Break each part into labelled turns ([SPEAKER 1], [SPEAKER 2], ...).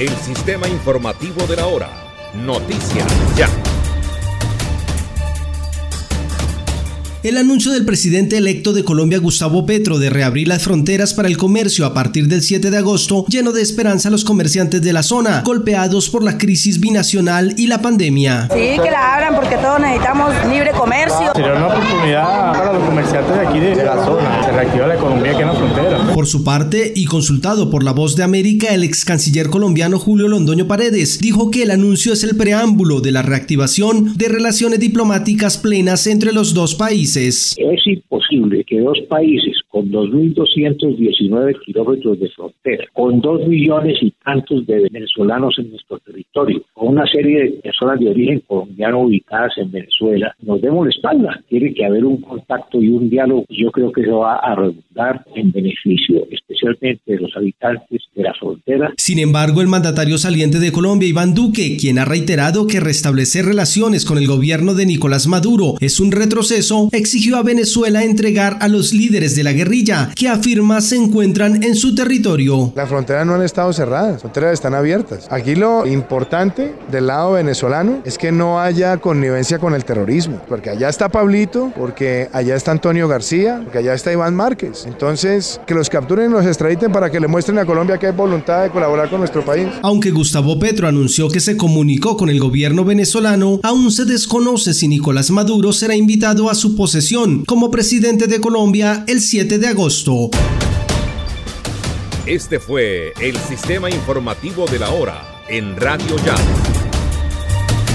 [SPEAKER 1] el sistema informativo de la hora. Noticias Ya.
[SPEAKER 2] El anuncio del presidente electo de Colombia, Gustavo Petro, de reabrir las fronteras para el comercio a partir del 7 de agosto llenó de esperanza a los comerciantes de la zona, golpeados por la crisis binacional y la pandemia.
[SPEAKER 3] Sí, que la abran porque todos necesitamos libre comercio.
[SPEAKER 4] Sería una oportunidad para los comerciantes de aquí de, la zona. Se reactiva la economía aquí en la frontera.
[SPEAKER 2] Por su parte, y consultado por La Voz de América, el ex canciller colombiano Julio Londoño Paredes dijo que el anuncio es el preámbulo de la reactivación de relaciones diplomáticas plenas entre los dos países.
[SPEAKER 5] Es imposible que dos países con 2.219 kilómetros de frontera, con dos millones y tantos de venezolanos en nuestro territorio, con una serie de personas de origen colombiano ubicadas en Venezuela, nos demos la espalda. Tiene que haber un contacto y un diálogo. Yo creo que eso va a redundar en beneficio especialmente de los habitantes de la frontera.
[SPEAKER 2] Sin embargo, el mandatario saliente de Colombia, Iván Duque, quien ha reiterado que restablecer relaciones con el gobierno de Nicolás Maduro es un retroceso, exigió a Venezuela entregar a los líderes de la guerrilla, que afirma se encuentran en su territorio.
[SPEAKER 6] Las fronteras no han estado cerradas, las fronteras están abiertas. Aquí lo importante del lado venezolano es que no haya connivencia con el terrorismo, porque allá está Pablito, porque allá está Antonio García, porque allá está Iván Márquez. Entonces, que los capturen los extraditen para que le muestren a Colombia que hay voluntad de colaborar con nuestro país.
[SPEAKER 2] Aunque Gustavo Petro anunció que se comunicó con el gobierno venezolano, aún se desconoce si Nicolás Maduro será invitado a su posesión como presidente de Colombia el 7 de agosto.
[SPEAKER 1] Este fue el sistema informativo de la hora en Radio Ya.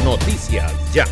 [SPEAKER 1] Noticias Ya.